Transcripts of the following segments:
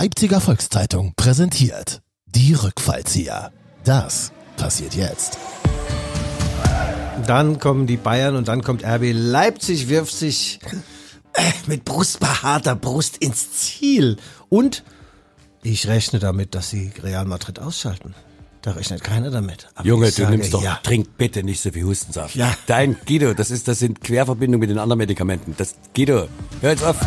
Leipziger Volkszeitung präsentiert die Rückfallzieher. Das passiert jetzt. Dann kommen die Bayern und dann kommt RB Leipzig, wirft sich äh, mit brustbehaarter Brust ins Ziel. Und ich rechne damit, dass sie Real Madrid ausschalten. Da rechnet keiner damit. Aber Junge, du sage, nimmst doch, Ja. trink bitte nicht so viel Hustensaft. Ja. Dein Guido, das ist, das sind Querverbindungen mit den anderen Medikamenten. Das, Guido, hör jetzt auf.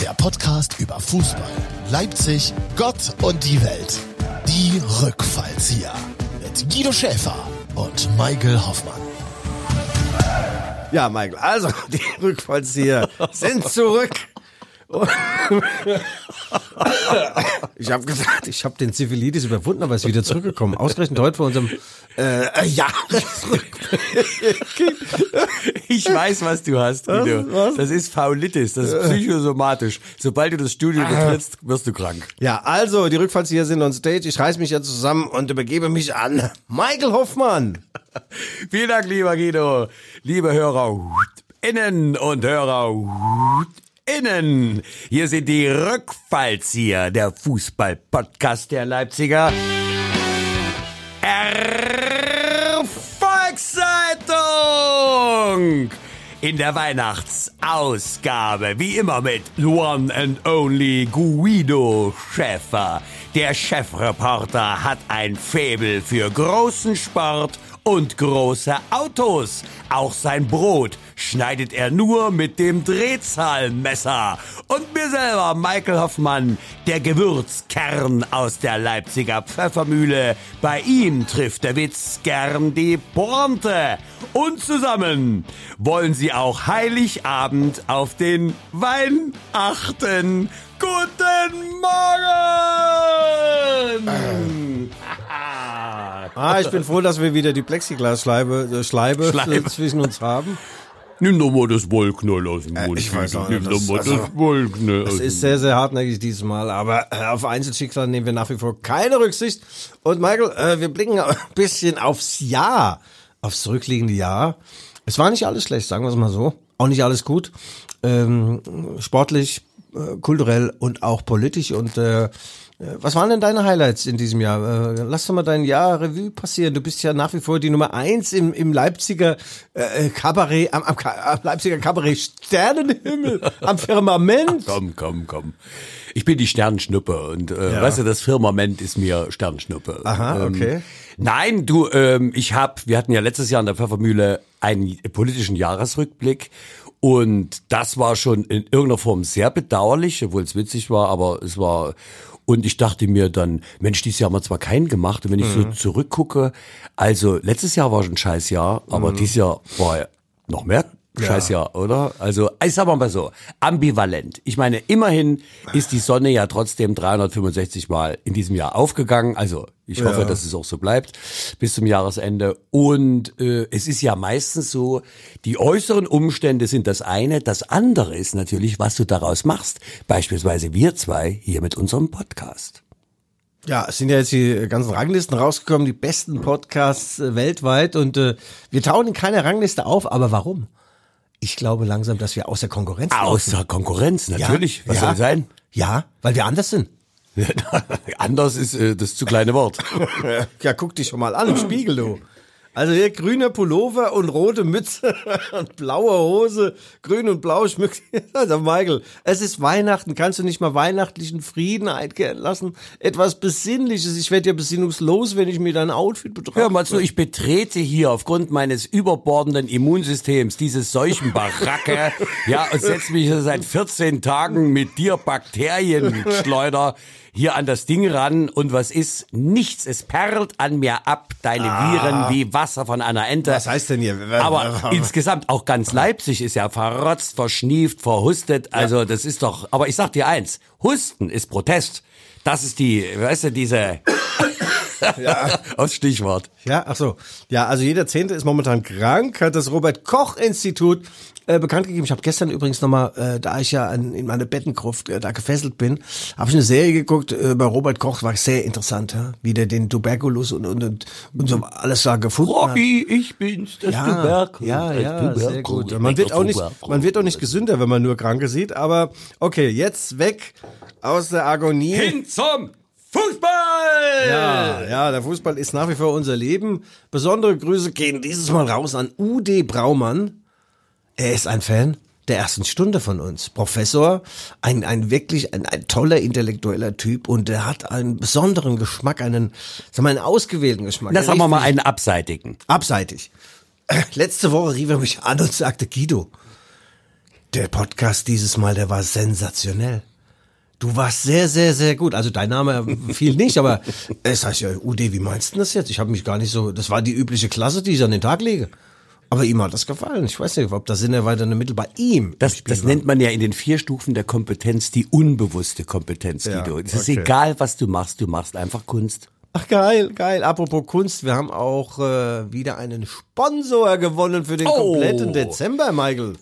Der Podcast über Fußball, Leipzig, Gott und die Welt. Die Rückfallzieher. Mit Guido Schäfer und Michael Hoffmann. Ja, Michael, also die Rückfallzieher sind zurück. Ich habe gesagt, ich habe den Syphilitis überwunden, aber ist wieder zurückgekommen. Ausgerechnet heute vor unserem äh, Jahresrückblick. Ich weiß, was du hast, Guido. Was? Das ist Faulitis, das ist psychosomatisch. Sobald du das Studio betrittst, wirst du krank. Ja, also die Rückfallzieher sind on stage. Ich reiß mich jetzt zusammen und übergebe mich an Michael Hoffmann. Vielen Dank, lieber Guido. Liebe Hörer innen und Hörer innen. Hier sind die Rückfallzieher, der Fußball-Podcast der Leipziger. Erfolgszeitung! In der Weihnachtsausgabe, wie immer mit One and Only Guido Schäfer. Der Chefreporter hat ein Faible für großen Sport und große Autos. Auch sein Brot schneidet er nur mit dem Drehzahlmesser. Und mir selber, Michael Hoffmann, der Gewürzkern aus der Leipziger Pfeffermühle. Bei ihm trifft der Witz gern die Pointe. Und zusammen wollen sie auch Heiligabend auf den Wein achten. Guten Morgen! Ah, ich bin froh, dass wir wieder die Plexiglasscheibe äh, Schleibe, Schleibe. äh, zwischen uns haben. Nimm doch mal das Wollknall aus dem Mund. ich weiß auch Nimm nicht, doch das- mal also- das Wollknall aus Es ist sehr, sehr hartnäckig dieses Mal, aber äh, auf Einzelschicksal nehmen wir nach wie vor keine Rücksicht. Und Michael, äh, wir blicken ein bisschen aufs Jahr, aufs zurückliegende Jahr. Es war nicht alles schlecht, sagen wir es mal so. Auch nicht alles gut. Ähm, sportlich, äh, kulturell und auch politisch. Und äh, was waren denn deine Highlights in diesem Jahr? Äh, lass doch mal dein Jahr Revue passieren. Du bist ja nach wie vor die Nummer eins im, im Leipziger äh, Kabarett, am, am, am Leipziger Kabarett Sternenhimmel, am Firmament. Komm, komm, komm. Ich bin die Sternschnuppe und äh, weißt du, das Firmament ist mir Sternschnuppe. Aha, Ähm, okay. Nein, du, ähm, ich hab, wir hatten ja letztes Jahr in der Pfeffermühle einen politischen Jahresrückblick und das war schon in irgendeiner Form sehr bedauerlich, obwohl es witzig war, aber es war und ich dachte mir dann, Mensch, dieses Jahr haben wir zwar keinen gemacht und wenn ich so zurückgucke, also letztes Jahr war schon ein scheiß Jahr, aber dieses Jahr war noch mehr Scheiß Jahr, oder? Also, ich sag mal so, ambivalent. Ich meine, immerhin ist die Sonne ja trotzdem 365 Mal in diesem Jahr aufgegangen. Also, ich hoffe, dass es auch so bleibt bis zum Jahresende. Und äh, es ist ja meistens so, die äußeren Umstände sind das eine. Das andere ist natürlich, was du daraus machst. Beispielsweise wir zwei hier mit unserem Podcast. Ja, es sind ja jetzt die ganzen Ranglisten rausgekommen, die besten Podcasts äh, weltweit und äh, wir tauchen in keiner Rangliste auf, aber warum? Ich glaube langsam, dass wir außer Konkurrenz Außer Konkurrenz, natürlich. Was ja, soll sein? Ja, weil wir anders sind. Anders ist äh, das zu kleine Wort. Ja, guck dich schon mal an, im Spiegel, du. Also hier grüner Pullover und rote Mütze und blaue Hose, grün und blau schmückt. Also Michael, es ist Weihnachten, kannst du nicht mal weihnachtlichen Frieden einkehren lassen? Etwas Besinnliches. Ich werde ja besinnungslos, wenn ich mir dein Outfit betrachte. Hör mal zu, ich betrete hier aufgrund meines überbordenden Immunsystems diese Seuchenbaracke, ja, und setze mich hier seit 14 Tagen mit dir Bakterienschleuder hier an das Ding ran und was ist? Nichts. Es perlt an mir ab, deine Viren wie Wasser von einer Ente. Was heißt denn hier? Aber insgesamt auch ganz Leipzig ist ja verrotzt, verschnieft, verhustet. Also das ist doch, aber ich sag dir eins, Husten ist Protest. Das ist die, weißt du, diese Ja. Aus Stichwort. Ja, ach so. Ja, also jeder Zehnte ist momentan krank, hat das Robert-Koch-Institut äh, bekannt gegeben. Ich habe gestern übrigens nochmal, äh, da ich ja an, in meine Bettengruft äh, da gefesselt bin, habe ich eine Serie geguckt äh, bei Robert Koch, war sehr interessant, ja? wie der den Tuberkulus und, und, und, und so alles da gefunden hat. Robby, ich bin's, das Ja, Tuberkel. ja, ja, Tuberkel, sehr gut. Man wird auch nicht, man wird auch nicht gesünder, wenn man nur Kranke sieht. Aber okay, jetzt weg aus der Agonie. Hin zum Fußball! Ja, ja, der Fußball ist nach wie vor unser Leben. Besondere Grüße gehen dieses Mal raus an UD Braumann. Er ist ein Fan der ersten Stunde von uns. Professor, ein, ein wirklich ein, ein toller intellektueller Typ und er hat einen besonderen Geschmack, einen, sagen wir einen ausgewählten Geschmack. Das haben wir mal einen abseitigen. abseitig. Letzte Woche rief er mich an und sagte, Guido, der Podcast dieses Mal, der war sensationell. Du warst sehr, sehr, sehr gut. Also dein Name fiel nicht, aber es heißt ja, UD, wie meinst du das jetzt? Ich habe mich gar nicht so, das war die übliche Klasse, die ich an den Tag lege. Aber ihm hat das gefallen. Ich weiß nicht, ob das sinnerweiternde Mittel bei ihm. Das, das nennt man ja in den vier Stufen der Kompetenz die unbewusste Kompetenz, Ja, Guido. Es ist okay. egal, was du machst, du machst einfach Kunst. Ach geil, geil. Apropos Kunst, wir haben auch äh, wieder einen Sponsor gewonnen für den Oh. kompletten Dezember, Michael.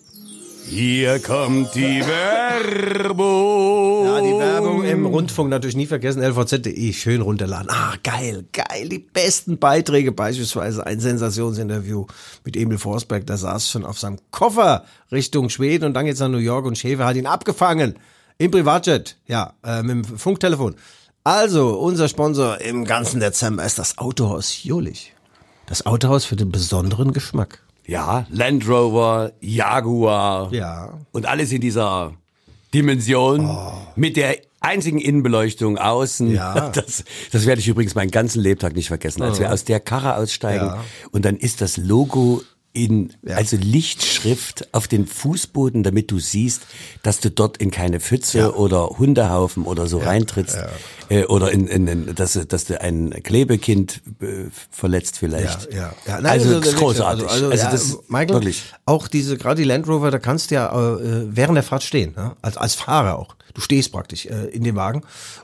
Hier kommt die Werbung. Ja, die Werbung im Rundfunk natürlich nie vergessen, lvz.de, schön runterladen. Ah, geil, geil, die besten Beiträge, beispielsweise ein Sensationsinterview mit Emil Forsberg, der saß schon auf seinem Koffer Richtung Schweden und dann geht's nach New York und Schäfer hat ihn abgefangen. Im Privatjet, ja, äh, mit dem Funktelefon. Also, unser Sponsor im ganzen Dezember ist das Autohaus Jolich. Das Autohaus für den besonderen Geschmack. Ja, Land Rover, Jaguar. Ja. Und alles in dieser Dimension Oh. mit der einzigen Innenbeleuchtung außen. Ja. Das, das werde ich übrigens meinen ganzen Lebtag nicht vergessen. Als wir aus der Karre aussteigen Ja. und dann ist das Logo in, also Lichtschrift auf den Fußboden, damit du siehst, dass du dort in keine Pfütze oder Hundehaufen oder so reintrittst. Äh, oder in, in, in dass, dass du ein Klebekind äh, verletzt vielleicht. Ja, ja. ja. also, wirklich, großartig. Also, also, ja, das Michael, wirklich. auch diese, gerade die Land Rover, da kannst du ja äh, während der Fahrt stehen, ne? als, als Fahrer auch. Du stehst praktisch äh, in dem Wagen.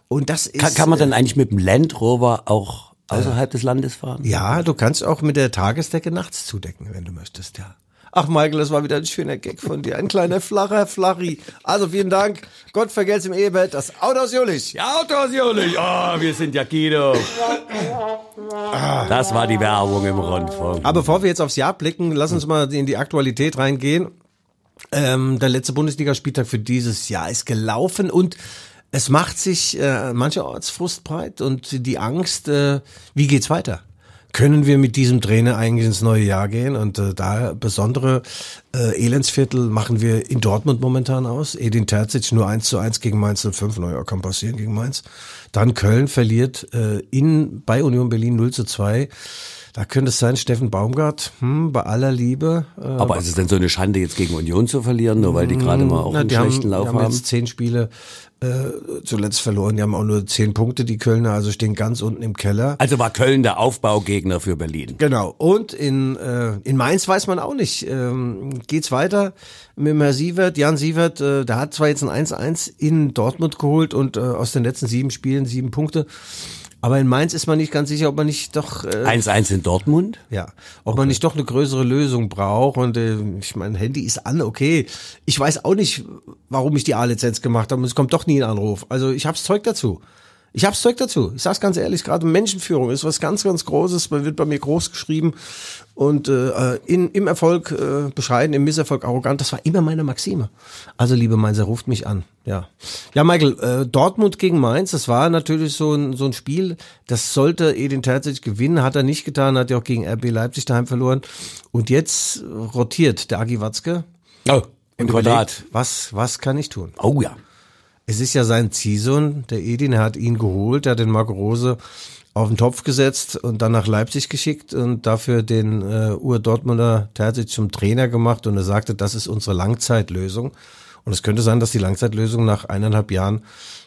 Und das ist. Kann, kann man äh, dann eigentlich mit dem Land Rover auch außerhalb des Landes fahren? Ja, du kannst auch mit der Tagesdecke nachts zudecken, wenn du möchtest, ja. Ach, Michael, das war wieder ein schöner Gag von dir. Ein kleiner flacher Flachri. Also vielen Dank. Gott vergelt's im Ehebett. Das Auto aus Julich. Ja, Autos, Juli. Oh, wir sind ja Guido. Das war die Werbung im Rundfunk. Aber bevor wir jetzt aufs Jahr blicken, lass uns mal in die Aktualität reingehen. Ähm, der letzte Bundesligaspieltag für dieses Jahr ist gelaufen und es macht sich äh, mancherorts Frust breit und die Angst, äh, wie geht's weiter? Können wir mit diesem Trainer eigentlich ins neue Jahr gehen? Und äh, da besondere äh, Elendsviertel machen wir in Dortmund momentan aus. Edin Terzic nur 1 zu 1 gegen Mainz 05. Naja, kann passieren gegen Mainz. Dann Köln verliert äh, in, bei Union Berlin 0 zu 2. Da könnte es sein, Steffen Baumgart, hm, bei aller Liebe. Äh, Aber ist es denn so eine Schande, jetzt gegen Union zu verlieren, nur weil die gerade mal auch na, einen die schlechten haben, Lauf die haben haben? jetzt zehn Spiele äh, zuletzt verloren. Die haben auch nur zehn Punkte, die Kölner, also stehen ganz unten im Keller. Also war Köln der Aufbaugegner für Berlin. Genau. Und in, äh, in Mainz weiß man auch nicht. Ähm, geht's weiter mit Herr Sievert? Jan Sievert, äh, der hat zwar jetzt ein 1-1 in Dortmund geholt und äh, aus den letzten sieben Spielen sieben Punkte. Aber in Mainz ist man nicht ganz sicher, ob man nicht doch äh, 1-1 in Dortmund? ja, ob man nicht doch eine größere Lösung braucht und äh, ich mein Handy ist an, okay. Ich weiß auch nicht, warum ich die A-Lizenz gemacht habe und es kommt doch nie ein Anruf. Also ich hab's Zeug dazu. Ich hab's Zeug dazu. Ich sag's ganz ehrlich, gerade Menschenführung ist was ganz, ganz Großes. Man wird bei mir groß geschrieben und äh, in, im Erfolg äh, bescheiden, im Misserfolg arrogant. Das war immer meine Maxime. Also liebe Mainzer, ruft mich an. Ja, ja, Michael, äh, Dortmund gegen Mainz, das war natürlich so ein, so ein Spiel, das sollte Edin Terzic gewinnen, hat er nicht getan, hat ja auch gegen RB Leipzig daheim verloren. Und jetzt rotiert der Agi Watzke. Oh, im Quadrat. Was, was kann ich tun? Oh ja. Es ist ja sein Ziehsohn, der Edin, hat ihn geholt, er hat den Marco Rose auf den Topf gesetzt und dann nach Leipzig geschickt und dafür den äh, Ur-Dortmunder Terzic zum Trainer gemacht und er sagte, das ist unsere Langzeitlösung. Und es könnte sein, dass die Langzeitlösung nach eineinhalb Jahren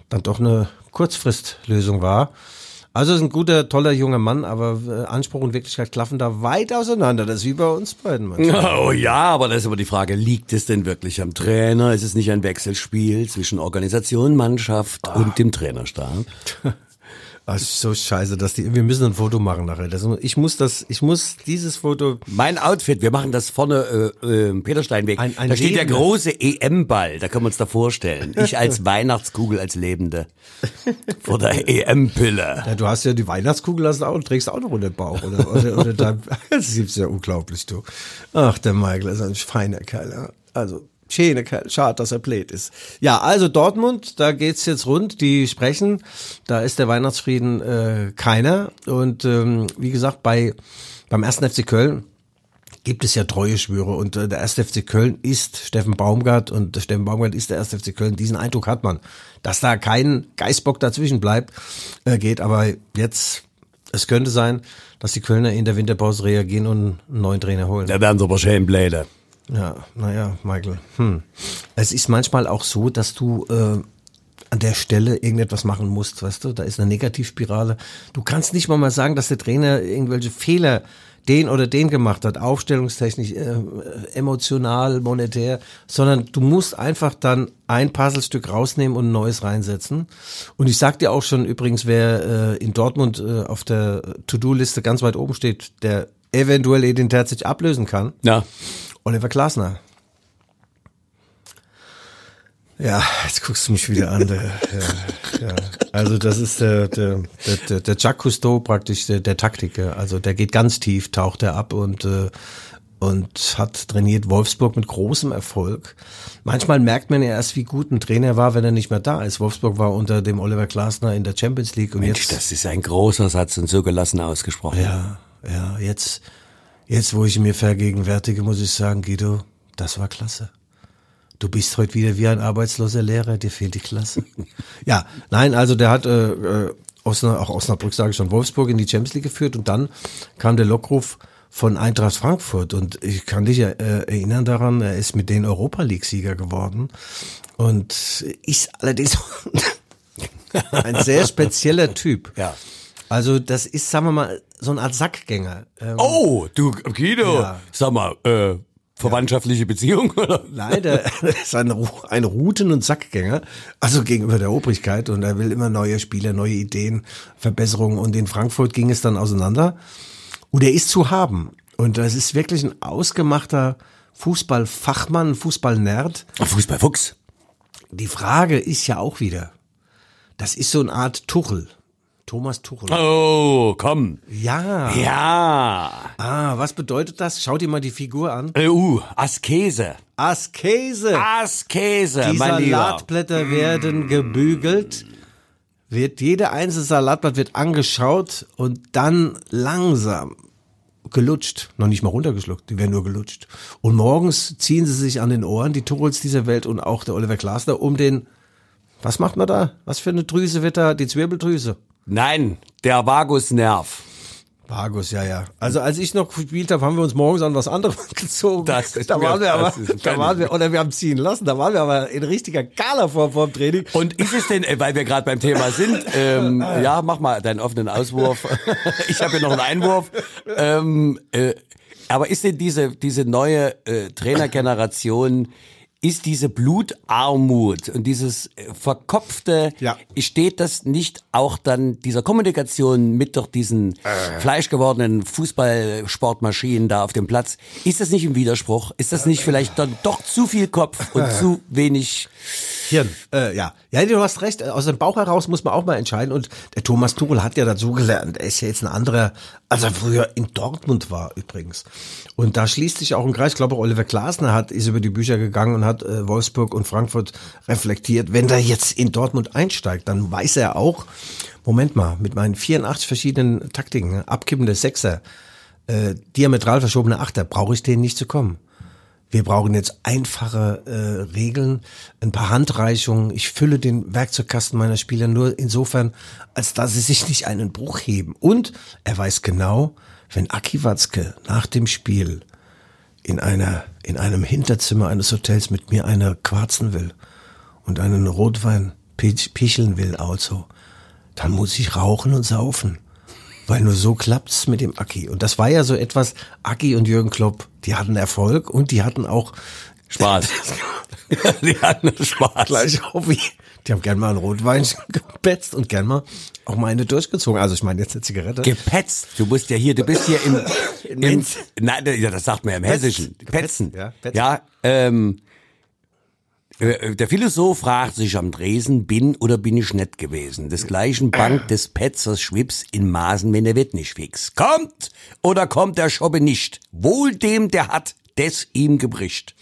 dann doch eine Kurzfristlösung war. Also ist ein guter, toller junger Mann, aber äh, Anspruch und Wirklichkeit klaffen da weit auseinander. Das ist wie bei uns beiden manchmal. Oh ja, aber das ist aber die Frage, liegt es denn wirklich am Trainer? Ist es nicht ein Wechselspiel zwischen Organisation, Mannschaft und dem Trainerstab? Ach, so scheiße, dass die, wir müssen ein Foto machen nachher. Das, ich muss das, ich muss dieses Foto. Mein Outfit, wir machen das vorne, äh, äh, Petersteinweg. Ein- ein da steht der Lebender. große EM-Ball, da können wir uns da vorstellen. Ich als Weihnachtskugel als Lebende. Vor der EM-Pille. Ja, du hast ja die Weihnachtskugel hast auch und trägst auch noch unter den Bauch oder, oder, oder da, das ist ja unglaublich, du. Ach, der Michael ist ein feiner Kerl. Also, Kerl. Schade, dass er blöd ist. Ja, also Dortmund, da geht's jetzt rund. Die sprechen. Da ist der Weihnachtsfrieden äh, keiner. Und ähm, wie gesagt, bei beim ersten FC Köln gibt es ja treue Schwüre und äh, der erste FC Köln ist Steffen Baumgart und der Steffen Baumgart ist der erste FC Köln. Diesen Eindruck hat man, dass da kein Geißbock dazwischen bleibt, äh, geht. Aber jetzt, es könnte sein, dass die Kölner in der Winterpause reagieren und einen neuen Trainer holen. Da werden sie aber schön bläde. Ja, naja, Michael. Hm. Es ist manchmal auch so, dass du äh, an der Stelle irgendetwas machen musst, weißt du? Da ist eine Negativspirale. Du kannst nicht mal mal sagen, dass der Trainer irgendwelche Fehler den oder den gemacht hat, aufstellungstechnisch, äh, emotional, monetär, sondern du musst einfach dann ein Puzzlestück rausnehmen und ein neues reinsetzen. Und ich sag dir auch schon übrigens, wer äh, in Dortmund äh, auf der To-Do-Liste ganz weit oben steht, der eventuell Edin Terzic ablösen kann, Ja. Oliver Glasner. Ja, jetzt guckst du mich wieder an. Der, ja, ja. Also das ist der, der, der, der, Jacques Cousteau praktisch, der, der Taktiker. Also der geht ganz tief, taucht er ab und, äh, und hat trainiert Wolfsburg mit großem Erfolg. Manchmal merkt man ja erst, wie gut ein Trainer war, wenn er nicht mehr da ist. Wolfsburg war unter dem Oliver Glasner in der Champions League und Mensch, jetzt das ist ein großer Satz und so gelassen ausgesprochen. ja, ja, jetzt, jetzt, wo ich mir vergegenwärtige, muss ich sagen, Guido, das war klasse. Du bist heute wieder wie ein arbeitsloser Lehrer, dir fehlt die Klasse. ja, nein, also der hat äh, äh, Osna, auch Osnabrück, sage ich schon, Wolfsburg in die Champions League geführt und dann kam der Lockruf von Eintracht Frankfurt und ich kann dich äh, erinnern daran, er ist mit denen Europa League-Sieger geworden und ist allerdings ein sehr spezieller Typ. Ja. Also das ist, sagen wir mal, so eine Art Sackgänger. Ähm, Oh, du, Guido, Ja. sag mal, äh, verwandtschaftliche Beziehung, oder? Nein, der ist ein, ein Routen- und Sackgänger, also gegenüber der Obrigkeit und er will immer neue Spieler, neue Ideen, Verbesserungen und in Frankfurt ging es dann auseinander und er ist zu haben und das ist wirklich ein ausgemachter Fußballfachmann, Fußballnerd. Fußballfuchs. Die Frage ist ja auch wieder, das ist so eine Art Tuchel, Thomas Tuchel. Oh, komm. Ja. Ja. Ah, was bedeutet das? Schau dir mal die Figur an. EU, Askese. Askese. Askese, Die mein Lieber. Salatblätter werden gebügelt, wird jede einzelne Salatblatt wird angeschaut und dann langsam gelutscht, noch nicht mal runtergeschluckt, die werden nur gelutscht. Und morgens ziehen sie sich an den Ohren, die Tuchels dieser Welt und auch der Oliver Glasner, um den, was macht man da? Was für eine Drüse wird da? Die Zwirbeldrüse. Nein, der Vagusnerv. Vagus, ja, ja. Also als ich noch gespielt habe, haben wir uns morgens an was anderes gezogen. Das ist da waren wir aber, da waren wir, oder wir haben ziehen lassen, da waren wir aber in richtiger Gala vor, dem Training. Und ist es denn, äh, weil wir gerade beim Thema sind, ähm, ja, mach mal deinen offenen Auswurf. ich habe hier noch einen Einwurf. Ähm, äh, aber ist denn diese, diese neue äh, Trainergeneration, ist diese Blutarmut und dieses äh, verkopfte, Ja. steht das nicht auch dann dieser Kommunikation mit doch diesen fleischgewordenen Fußballsportmaschinen da auf dem Platz? Ist das nicht im Widerspruch? Ist das nicht vielleicht dann doch zu viel Kopf und zu wenig Hirn. Äh, ja. Ja, du hast recht. Aus dem Bauch heraus muss man auch mal entscheiden. Und der Thomas Tuchel hat ja dazu gelernt. Er ist ja jetzt ein anderer, als er früher in Dortmund war übrigens. Und da schließt sich auch ein Kreis. Ich glaube, Oliver Glasner hat, ist über die Bücher gegangen und hat äh, Wolfsburg und Frankfurt reflektiert. Wenn der jetzt in Dortmund einsteigt, dann weiß er auch, Moment mal, mit meinen 84 verschiedenen Taktiken, abkippende Sechser, äh, diametral verschobene Achter, brauche ich denen nicht zu kommen. Wir brauchen jetzt einfache äh, Regeln, ein paar Handreichungen. Ich fülle den Werkzeugkasten meiner Spieler nur insofern, als dass sie sich nicht einen Bruch heben. Und er weiß genau, wenn Aki Watzke nach dem Spiel in einer in einem Hinterzimmer eines Hotels mit mir eine quarzen will und einen Rotwein pich- picheln will, also, dann muss ich rauchen und saufen. Weil nur so klappt's mit dem Aki. Und das war ja so etwas, Aki und Jürgen Klopp, die hatten Erfolg und die hatten auch Spaß. die hatten Spaß. gleich Hobby, Die haben gern mal ein Rotwein gepetzt und gern mal auch mal eine durchgezogen. Also ich meine jetzt eine Zigarette. Gepetzt. Du bist ja hier, du bist hier im, im nein, ja, das sagt man ja im Hessischen. Petzen. ja, petzen. Ja, ähm, äh, der Philosoph fragt sich am Dresen, bin oder bin ich nett gewesen? Des gleichen Bank des Petzers Schwips in Maßen, wenn er wird nicht fix. Kommt oder kommt der Schobbe nicht? Wohl dem, der hat, des ihm gebricht.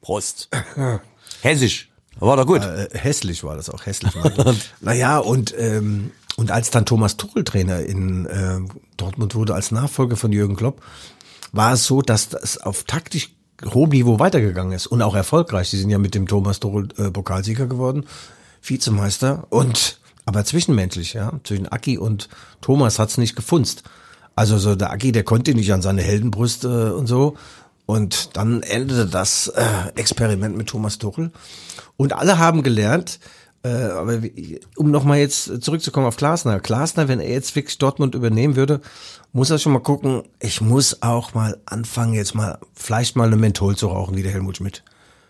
Prost. Hessisch. War doch gut. Äh, hässlich war das auch, hässlich. naja, und, ähm, und als dann Thomas Tuchel Trainer in äh, Dortmund wurde, als Nachfolger von Jürgen Klopp, war es so, dass das auf taktisch hohem Niveau weitergegangen ist und auch erfolgreich. Sie sind ja mit dem Thomas Tuchel äh, Pokalsieger geworden, Vizemeister und aber zwischenmenschlich, ja, zwischen Aki und Thomas hat's nicht gefunzt. Also so der Aki, der konnte nicht an seine Heldenbrüste und so. Und dann endete das äh, Experiment mit Thomas Tuchel. Und alle haben gelernt, äh, aber um nochmal jetzt zurückzukommen auf Glasner. Glasner, wenn er jetzt wirklich Dortmund übernehmen würde, muss er schon mal gucken, ich muss auch mal anfangen, jetzt mal vielleicht mal eine Menthol zu rauchen, wie der Helmut Schmidt.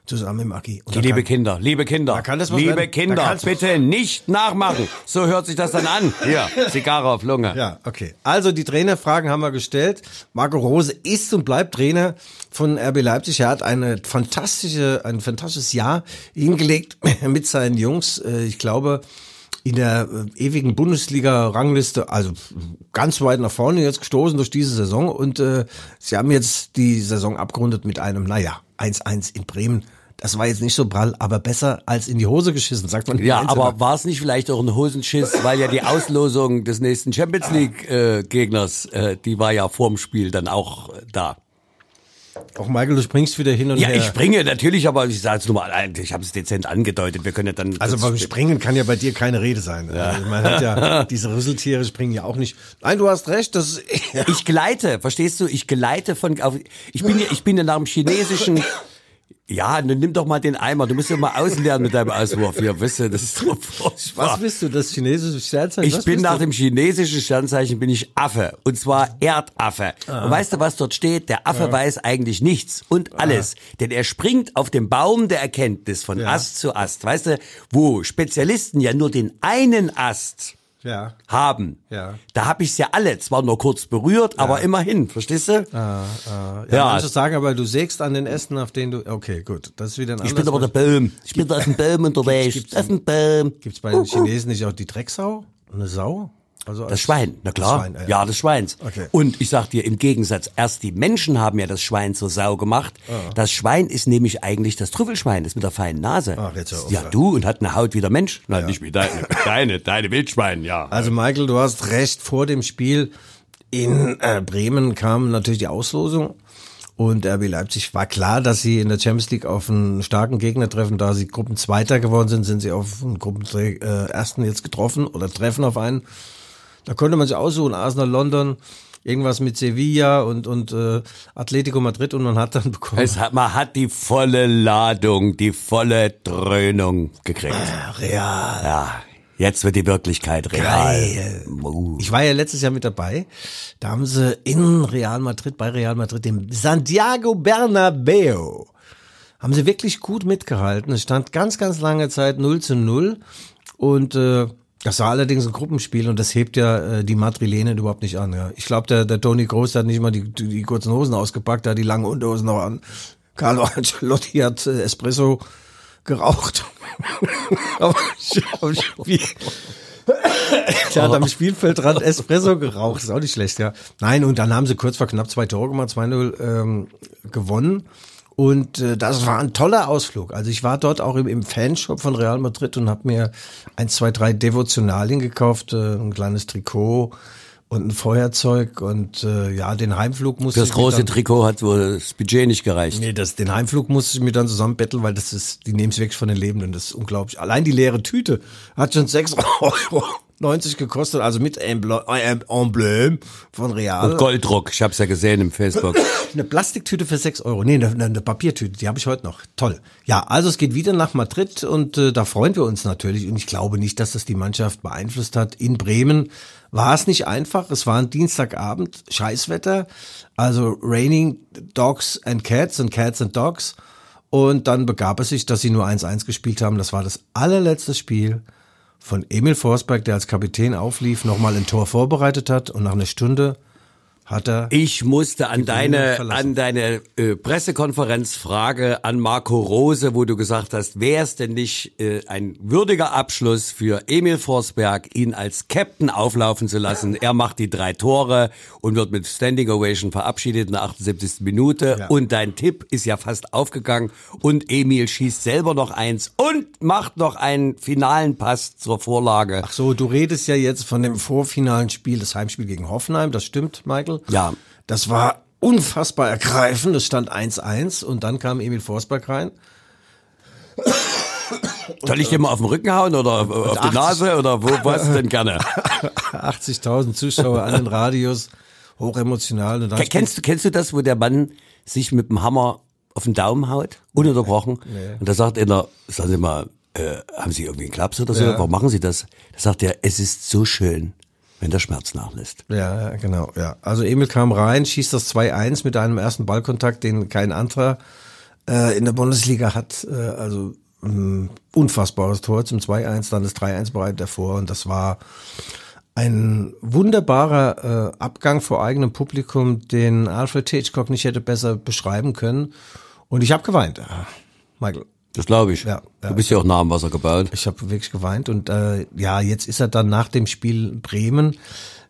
Zusammen mit Aki. Liebe kann- Kinder, liebe Kinder, Da kann das was liebe werden. Kinder, bitte nicht nachmachen. So hört sich das dann an. Hier, Zigarre auf Lunge. Ja, okay. Also die Trainerfragen haben wir gestellt. Marco Rose ist und bleibt Trainer von RB Leipzig. Er hat eine fantastische, ein fantastisches Jahr hingelegt mit seinen Jungs. Äh, Ich glaube, in der äh, ewigen Bundesliga-Rangliste, also ganz weit nach vorne jetzt gestoßen durch diese Saison. Und äh, sie haben jetzt die Saison abgerundet mit einem, naja, 1-1 in Bremen. Das war jetzt nicht so prall, aber besser als in die Hose geschissen, sagt man. Ja, aber war es nicht vielleicht auch ein Hosenschiss, weil ja die Auslosung des nächsten Champions League äh, äh, die war ja vorm Spiel dann auch äh, da. Auch Michael, du springst wieder hin und Ja, her. ich springe natürlich, aber ich sage es nur mal, ich habe es dezent angedeutet. Wir können ja dann Also beim Springen kann ja bei dir keine Rede sein. Also man hat ja, diese Rüsseltiere springen ja auch nicht. Nein, du hast recht, das ist, ich gleite, verstehst du? Ich gleite von auf, ich bin ja, ich bin ja nach dem chinesischen ja, dann nimm doch mal den Eimer. Du musst ja mal auslernen mit deinem Auswurf hier, weißt du, das ist so furchtbar. was bist du, das chinesische Sternzeichen? Ich bin nach du? dem chinesischen Sternzeichen bin ich Affe und zwar Erdaffe. Und weißt du, was dort steht? Der Affe weiß eigentlich nichts und alles, denn er springt auf dem Baum der Erkenntnis von Ja. Ast zu Ast. Weißt du, wo Spezialisten ja nur den einen Ast Ja. haben. Ja. Da habe ich ja alle, zwar nur kurz berührt, aber immerhin, verstehst du? Ja, Ja. Manche sagen aber, du sägst an den Ästen, auf denen du, okay, gut, das ist wieder ein Ich bin aber der Baum. Ich bin da auf dem Baum unterwegs. gibt's- Baum. Gibt's bei den Chinesen nicht auch die Drecksau? Eine Sau? Also Das Schwein, na klar. Das Schwein, ja. ja, des Schweins. Okay. Und ich sag dir im Gegensatz, erst die Menschen haben ja das Schwein zur Sau gemacht. Ah. Das Schwein ist nämlich eigentlich das Trüffelschwein, das mit der feinen Nase. Ach, jetzt ja, ja. du und hat eine Haut wie der Mensch. Nein, nicht wie deine, deine, deine Wildschwein, ja. Also Michael, du hast recht, vor dem Spiel in äh, Bremen kam natürlich die Auslosung und RB Leipzig war klar, dass sie in der Champions League auf einen starken Gegner treffen. Da sie Gruppenzweiter geworden sind, sind sie auf einen Gruppenersten jetzt getroffen oder treffen auf einen. Da konnte man sich aussuchen, Arsenal London, irgendwas mit Sevilla und, und äh, Atletico Madrid und man hat dann bekommen. Es hat, man hat die volle Ladung, die volle Dröhnung gekriegt. Real. Ja, jetzt wird die Wirklichkeit real. Geil. Uh. Ich war ja letztes Jahr mit dabei. Da haben sie in Real Madrid, bei Real Madrid, dem Santiago Bernabeo, haben sie wirklich gut mitgehalten. Es stand ganz, ganz lange Zeit 0 zu 0. Und äh, das war allerdings ein Gruppenspiel und das hebt ja äh, die Madrilenen überhaupt nicht an. Ja. Ich glaube, der, der Toni Groß hat nicht mal die, die, die kurzen Hosen ausgepackt, der hat die langen Unterhosen noch an. Carlo Ancelotti hat äh, Espresso geraucht. Aber ich, wie, der hat am Spielfeldrand Espresso geraucht, ist auch nicht schlecht, ja. Nein, und dann haben sie kurz vor knapp zwei Tore gemacht, 2-0 ähm, gewonnen. Und äh, das war ein toller Ausflug. Also ich war dort auch im, im Fanshop von Real Madrid und habe mir eins, zwei, drei Devotionalien gekauft, äh, ein kleines Trikot und ein Feuerzeug und äh, ja, den Heimflug musste Das ich mir große dann, Trikot hat wohl das Budget nicht gereicht. Nee, das, den Heimflug musste ich mir dann zusammenbetteln, weil das ist, die nehmen es wirklich von den Lebenden. Das ist unglaublich. Allein die leere Tüte hat schon 6,90 Euro gekostet, also mit äh, Emblem von Real. Und Golddruck, ich hab's ja gesehen im Facebook. Eine Plastiktüte für 6 Euro. Nee, eine, eine Papiertüte, die habe ich heute noch. Toll. Ja, also es geht wieder nach Madrid und äh, da freuen wir uns natürlich. Und ich glaube nicht, dass das die Mannschaft beeinflusst hat. In Bremen war es nicht einfach. Es war ein Dienstagabend, Scheißwetter. Also raining dogs and cats and cats and dogs. Und dann begab es sich, dass sie nur 1-1 gespielt haben. Das war das allerletzte Spiel von Emil Forsberg, der als Kapitän auflief, nochmal ein Tor vorbereitet hat und nach einer Stunde hat er. Ich musste an deine, an deine äh, Pressekonferenzfrage an Marco Rose, wo du gesagt hast, wäre es denn nicht äh, ein würdiger Abschluss für Emil Forsberg, ihn als Captain auflaufen zu lassen? Er macht die drei Tore und wird mit Standing Ovation verabschiedet in der 78. Minute. Ja. Und dein Tipp ist ja fast aufgegangen. Und Emil schießt selber noch eins und macht noch einen finalen Pass zur Vorlage. Ach so, du redest ja jetzt von dem vorfinalen Spiel, das Heimspiel gegen Hoffenheim. Das stimmt, Michael? Ja. Das war unfassbar ergreifend. Es stand 1-1 und dann kam Emil Forsberg rein. Soll ich dir mal auf den Rücken hauen oder auf die 80. Nase oder wo was denn gerne? 80.000 Zuschauer an den Radios, hochemotional. Und dann Ke- Kennst du, kennst du das, wo der Mann sich mit dem Hammer auf den Daumen haut, ununterbrochen? Und da sagt einer, sagen Sie mal, äh, haben Sie irgendwie einen Klaps oder so? Ja. Warum machen Sie das? Da sagt er, es ist so schön, wenn der Schmerz nachlässt. Ja, genau, ja. Also Emil kam rein, schießt das 2-1 mit einem ersten Ballkontakt, den kein anderer äh, in der Bundesliga hat. Äh, also ein unfassbares Tor zum 2-1, dann das 3-1 bereit davor und das war ein wunderbarer äh, Abgang vor eigenem Publikum, den Alfred Hitchcock nicht hätte besser beschreiben können. Und ich habe geweint, äh, Michael. Das glaube ich. Ja. Du bist ja auch nah am Wasser gebaut. Ich habe wirklich geweint und äh, ja, jetzt ist er dann nach dem Spiel Bremen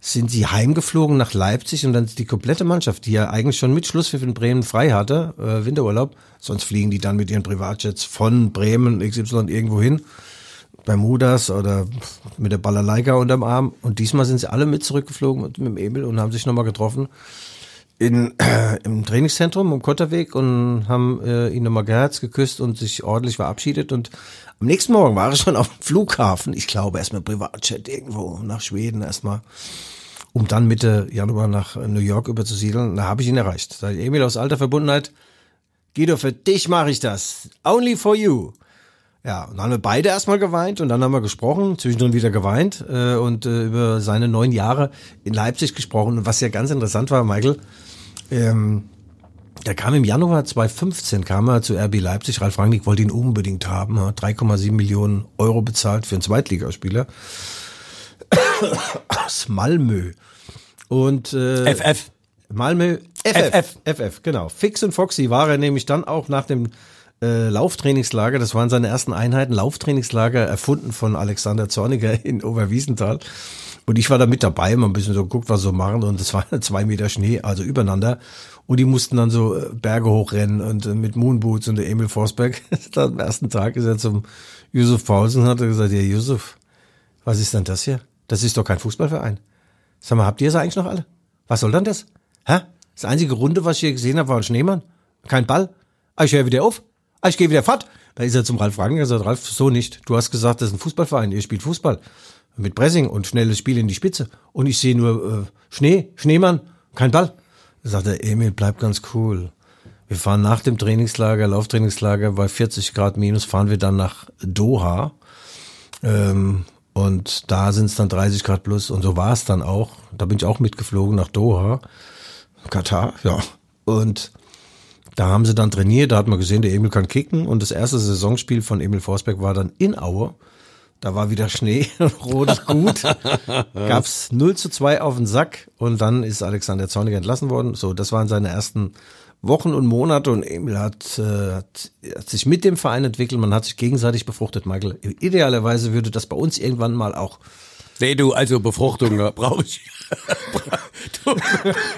sind sie heimgeflogen nach Leipzig und dann ist die komplette Mannschaft, die ja eigentlich schon mit Schlusspfiff in Bremen frei hatte, äh, Winterurlaub, sonst fliegen die dann mit ihren Privatjets von Bremen XY irgendwo hin, Bermudas oder mit der Balalaika unterm Arm und diesmal sind sie alle mit zurückgeflogen mit, mit dem Emil und haben sich nochmal getroffen in, äh, im Trainingszentrum am Kotterweg und haben äh, ihn nochmal geherzt, geküsst und sich ordentlich verabschiedet. Und am nächsten Morgen war er schon auf dem Flughafen. Ich glaube, erstmal Privatjet irgendwo nach Schweden erstmal, um dann Mitte Januar nach New York überzusiedeln. Da habe ich ihn erreicht. Sag ich, Emil aus alter Verbundenheit, Guido, für dich mache ich das. Only for you. Ja, und dann haben wir beide erstmal geweint und dann haben wir gesprochen, zwischendrin wieder geweint äh, und äh, über seine neun Jahre in Leipzig gesprochen. Und was ja ganz interessant war, Michael, ähm, der kam im Januar 2015, kam er zu RB Leipzig. Ralf Rangnick wollte ihn unbedingt haben, hat 3,7 Millionen Euro bezahlt für einen Zweitligaspieler aus Malmö. Und äh, FF. Malmö FF. FF, genau. Fix und Foxy war er nämlich dann auch nach dem äh, Lauftrainingslager, das waren seine ersten Einheiten, Lauftrainingslager erfunden von Alexander Zorniger in Oberwiesenthal. Und ich war da mit dabei, mal ein bisschen so geguckt, was sie so machen. Und es waren zwei Meter Schnee, also übereinander. Und die mussten dann so äh, Berge hochrennen und äh, mit Moonboots und der Emil Forsberg. am ersten Tag ist er zum Yusuf Paulsen und hat gesagt, ja Yusuf, was ist denn das hier? Das ist doch kein Fußballverein. Sag mal, habt ihr es eigentlich noch alle? Was soll denn das? Hä? Das einzige Runde, was ich hier gesehen habe, war ein Schneemann. Kein Ball. Ah, ich höre wieder auf. Ah, ich gehe wieder fort. Da ist er zum Ralf Rangnick und sagt, Ralf, so nicht. Du hast gesagt, das ist ein Fußballverein. Ihr spielt Fußball. Mit Pressing und schnelles Spiel in die Spitze. Und ich sehe nur äh, Schnee, Schneemann, kein Ball. Da sagt er, Emil, bleib ganz cool. Wir fahren nach dem Trainingslager, Lauftrainingslager bei 40 Grad minus, fahren wir dann nach Doha. Ähm, und da sind es dann 30 Grad plus und so war es dann auch. Da bin ich auch mitgeflogen nach Doha, Katar, ja. Und da haben sie dann trainiert, da hat man gesehen, der Emil kann kicken und das erste Saisonspiel von Emil Forsberg war dann in Aue. Da war wieder Schnee, rotes Gut. Gab's 0 zu 2 auf den Sack und dann ist Alexander Zorniger entlassen worden. So, das waren seine ersten Wochen und Monate und Emil hat, äh, hat, hat sich mit dem Verein entwickelt. Man hat sich gegenseitig befruchtet, Michael. Idealerweise würde das bei uns irgendwann mal auch Nee, du, also Befruchtung brauche ich. du,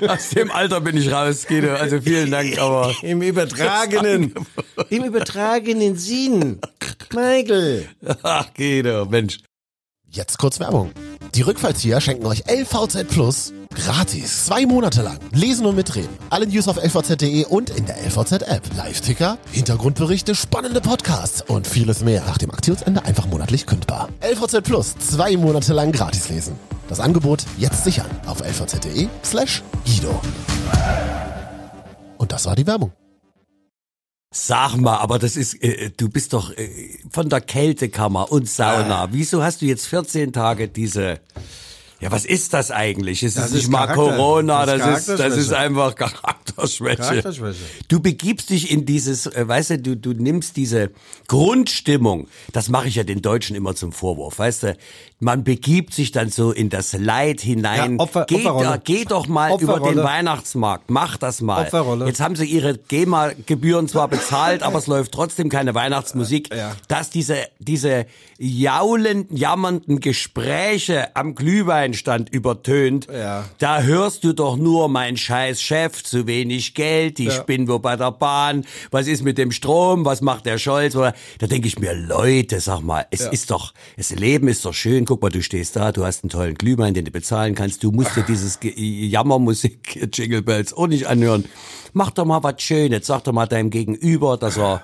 aus dem Alter bin ich raus, Guido. Also vielen Dank, aber im übertragenen, im übertragenen Sinn. Michael. ach Guido, Mensch. Jetzt kurz Werbung. Die Rückfallzieher schenken euch LVZ Plus gratis. Zwei Monate lang. Lesen und mitreden. Alle News auf lvz.de und in der LVZ-App. Live-Ticker, Hintergrundberichte, spannende Podcasts und vieles mehr. Nach dem Aktionsende einfach monatlich kündbar. LVZ Plus. Zwei Monate lang gratis lesen. Das Angebot jetzt sichern auf lvz.de slash Guido. Und das war die Werbung. Sag mal, aber das ist, äh, du bist doch äh, von der Kältekammer und Sauna. Wieso hast du jetzt 14 Tage diese, Ja, was ist das eigentlich? Es Das ist nicht mal Charakter- Corona, das das, ist das ist einfach Charakterschwäche. Charakterschwäche. Du begibst dich in dieses, äh, weißt du, du, du nimmst diese Grundstimmung, das mache ich ja den Deutschen immer zum Vorwurf, weißt du, man begibt sich dann so in das Leid hinein. Ja, Opfer- geh, Opferrolle. da, geh doch mal über den Weihnachtsmarkt, mach das mal. Opferrolle. Jetzt haben sie ihre GEMA-Gebühren zwar bezahlt, aber es läuft trotzdem keine Weihnachtsmusik. Ja. Dass diese, diese jaulenden, jammernden Gespräche am Glühweinstand übertönt, Ja. da hörst du doch nur, mein scheiß Chef, zu wenig Geld, die spinnen wir bei der Bahn, was ist mit dem Strom, was macht der Scholz? Da denke ich mir, Leute, sag mal, es ist doch, das Leben ist doch schön, guck mal, du stehst da, du hast einen tollen Glühwein, den du bezahlen kannst, du musst dir dieses Jammermusik, Jingle Bells auch nicht anhören. Mach doch mal was Schönes, sag doch mal deinem Gegenüber, dass er,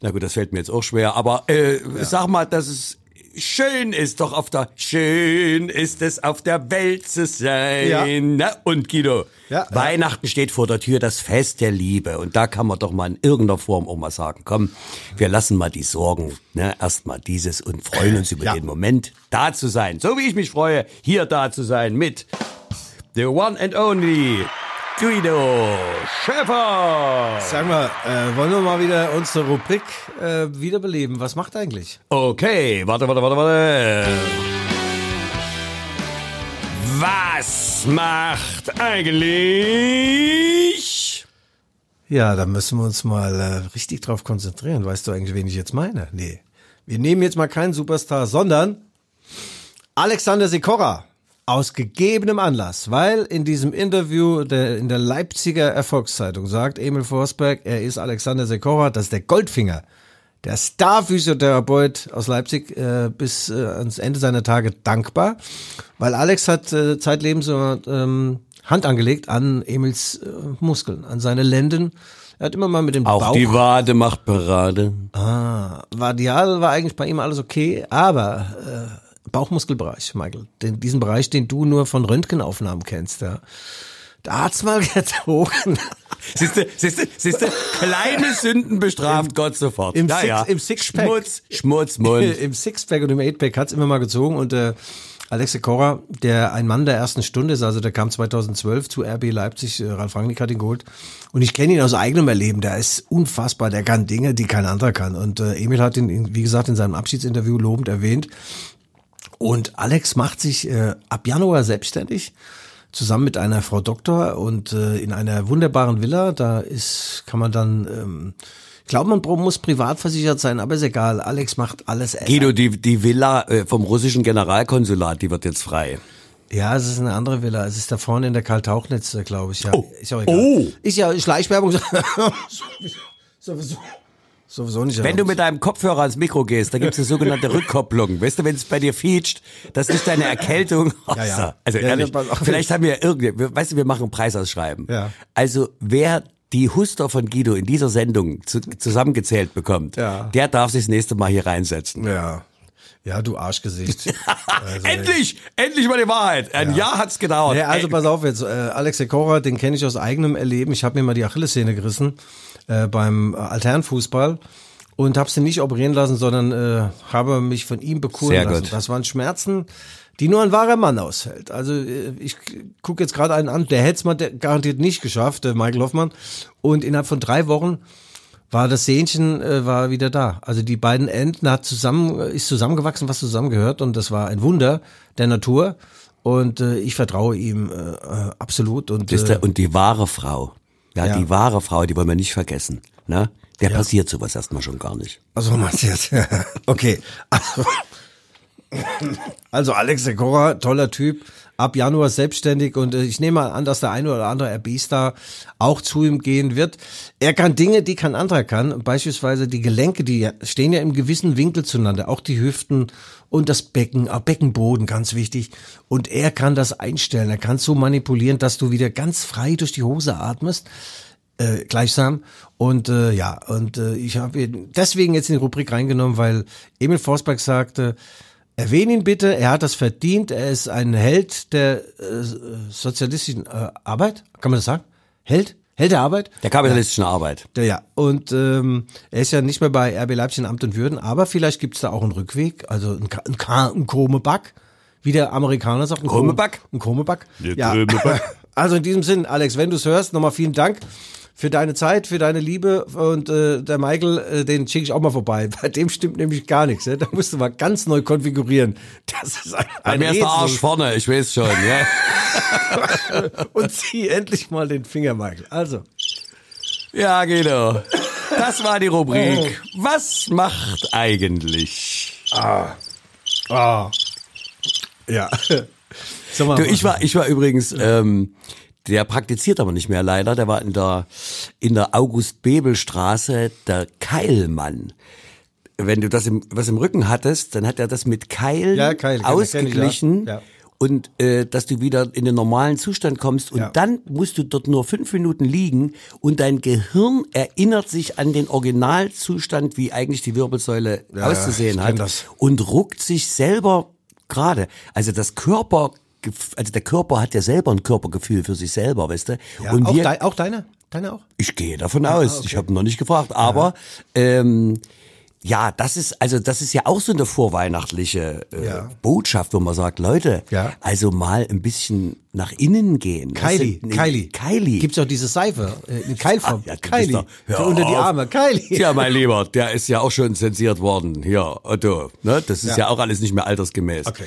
na gut, das fällt mir jetzt auch schwer, aber äh, sag mal, dass es schön ist doch auf der, schön ist es auf der Welt zu sein. Ja. Na, und Guido, Ja, ja. Weihnachten steht vor der Tür, das Fest der Liebe. Und da kann man doch mal in irgendeiner Form auch mal sagen, komm, wir lassen mal die Sorgen, ne, erstmal dieses und freuen uns über Ja. den Moment, da zu sein. So wie ich mich freue, hier da zu sein mit the one and only Guido Schäfer. Sag mal, äh, wollen wir mal wieder unsere Rubrik äh, wiederbeleben? Was macht eigentlich? Okay, warte, warte, warte, warte. Was macht eigentlich? Ja, da müssen wir uns mal äh, richtig drauf konzentrieren. Weißt du eigentlich, wen ich jetzt meine? Nee. Wir nehmen jetzt mal keinen Superstar, sondern Alexander Sikora. Aus gegebenem Anlass, weil in diesem Interview der, in der Leipziger Erfolgszeitung sagt Emil Forsberg, er ist Alexander Sikora, das ist der Goldfinger, der Star-Physiotherapeut aus Leipzig äh, bis äh, ans Ende seiner Tage dankbar, weil Alex hat äh, zeitlebens so ähm, Hand angelegt an Emils äh, Muskeln, an seine Lenden. Er hat immer mal mit dem Auch Bauch die Wade macht Parade. Ah, Vadial war eigentlich bei ihm alles okay, aber äh, Bauchmuskelbereich, Michael, den, diesen Bereich, den du nur von Röntgenaufnahmen kennst, ja. Da hat's mal gezogen. Siehste, siehste, siehste, kleine Sünden bestraft Gott sofort. im ja, Six- im Sixpack. Schmutz, Schmutzmund. Im Sixpack und im Eightpack hat's immer mal gezogen und äh, Alex Sikora, der ein Mann der ersten Stunde ist, also der kam 2012 zu RB Leipzig, äh, Ralf Rangnick hat ihn geholt und ich kenne ihn aus eigenem Erleben, der ist unfassbar, der kann Dinge, die kein anderer kann und äh, Emil hat ihn, wie gesagt, in seinem Abschiedsinterview lobend erwähnt und Alex macht sich äh, ab Januar selbstständig, zusammen mit einer Frau Doktor und äh, in einer wunderbaren Villa. Da ist, kann man dann, ähm, ich glaube, man muss privat versichert sein, aber ist egal. Alex macht alles. Guido, die, die Villa äh, vom russischen Generalkonsulat, die wird jetzt frei. Ja, es ist eine andere Villa. Es ist da vorne in der Karl-Tauchnitz, äh, glaube ich. Ja, Oh. Ist ja egal. Oh. Ist ja Schleichwerbung. sowieso, sowieso, nicht. Wenn du mit deinem Kopfhörer ans Mikro gehst, da gibt's eine sogenannte Rückkopplung. Weißt du, wenn es bei dir featscht, das ist deine Erkältung. Ja, ja. Also Ja, ehrlich, ja, auf. vielleicht haben wir irgendwie, weißt du, wir machen Preisausschreiben. Ja. Also wer die Huster von Guido in dieser Sendung zu, zusammengezählt bekommt, Ja. der darf sich das nächste Mal hier reinsetzen. ja. Ja, du Arschgesicht. Also, endlich, endlich mal die Wahrheit. Ein Jahr hat's gedauert. Nee, also Ey, pass auf jetzt, äh, Alex Sekora, den kenne ich aus eigenem Erleben. Ich habe mir mal die Achillessehne gerissen äh, beim Alternfußball und habe sie nicht operieren lassen, sondern äh, habe mich von ihm bekuren Sehr lassen. gut. Das waren Schmerzen, die nur ein wahrer Mann aushält. Also äh, ich gucke jetzt gerade einen an, der hätte es mal garantiert nicht geschafft, äh, Michael Hoffmann. Und innerhalb von drei Wochen war das Sehnchen äh, war wieder da. Also die beiden Enden hat zusammen äh, ist zusammengewachsen, was zusammengehört und das war ein Wunder der Natur und äh, ich vertraue ihm äh, absolut und äh, und die wahre Frau, ja, Ja. die wahre Frau, die wollen wir nicht vergessen. Ne? Der passiert sowas erstmal schon gar nicht. also jetzt? okay. Also, also Alex Sekora, toller Typ, ab Januar selbstständig und äh, ich nehme mal an, dass der eine oder andere RB-Star auch zu ihm gehen wird. Er kann Dinge, die kein anderer kann, beispielsweise die Gelenke, die stehen ja im gewissen Winkel zueinander, auch die Hüften und das Becken, auch Beckenboden, ganz wichtig. Und er kann das einstellen, er kann so manipulieren, dass du wieder ganz frei durch die Hose atmest äh, gleichsam. Und äh, ja, und äh, ich habe deswegen jetzt in die Rubrik reingenommen, weil Emil Forsberg sagte, erwähne ihn bitte, er hat das verdient, er ist ein Held der äh, sozialistischen äh, Arbeit, kann man das sagen? Held? Held der Arbeit? Der kapitalistischen Arbeit. Ja, ja. Und ähm, er ist ja nicht mehr bei RB Leipzig in Amt und Würden, aber vielleicht gibt's da auch einen Rückweg, also ein, ein, ein Krome Back, wie der Amerikaner sagt. Ein Krumeback. Ein Krumeback. Der Ja. Also in diesem Sinn, Alex, wenn du es hörst, nochmal vielen Dank für deine Zeit, für deine Liebe und äh, der Michael, äh, den schicke ich auch mal vorbei. Bei dem stimmt nämlich gar nichts. Ja? Da musst du mal ganz neu konfigurieren. Das ist ein, Bei ein mir ist der. Arsch vorne, ich weiß schon, ja. Und zieh endlich mal den Finger, Michael. Also. Ja, Guido. Das war die Rubrik. Was macht eigentlich? Ah. Ja. Sag mal, Du, ich war, ich war übrigens, ähm, der praktiziert aber nicht mehr leider. Der war in der in der August-Bebel-Straße der Keilmann. Wenn du das im, was im Rücken hattest, dann hat er das mit Keil, Ja, Keil, kenn ich, ausgeglichen. ja. Ja. Und äh, dass du wieder in den normalen Zustand kommst und dann musst du dort nur fünf Minuten liegen und dein Gehirn erinnert sich an den Originalzustand, wie eigentlich die Wirbelsäule auszusehen hat das. und ruckt sich selber gerade. Also das Körper, also der Körper hat ja selber ein Körpergefühl für sich selber, weißt du? ja, und auch, wir, dei- auch deine? Deine auch? ich gehe davon aus. Ich habe noch nicht gefragt, aber ähm, ja, das ist also das ist ja auch so eine vorweihnachtliche äh, Ja. Botschaft, wo man sagt, Leute, Ja. also mal ein bisschen nach innen gehen. Kylie? Nee, Kylie. Kylie. Gibt's auch diese Seife äh, in Keilform. Ja, du bist Kylie. doch- unter die auf. Arme. Kylie. Ja, mein Lieber, der ist ja auch schon zensiert worden. Hier, Otto. Ne? Das ist ja. Ja. auch alles nicht mehr altersgemäß. Okay.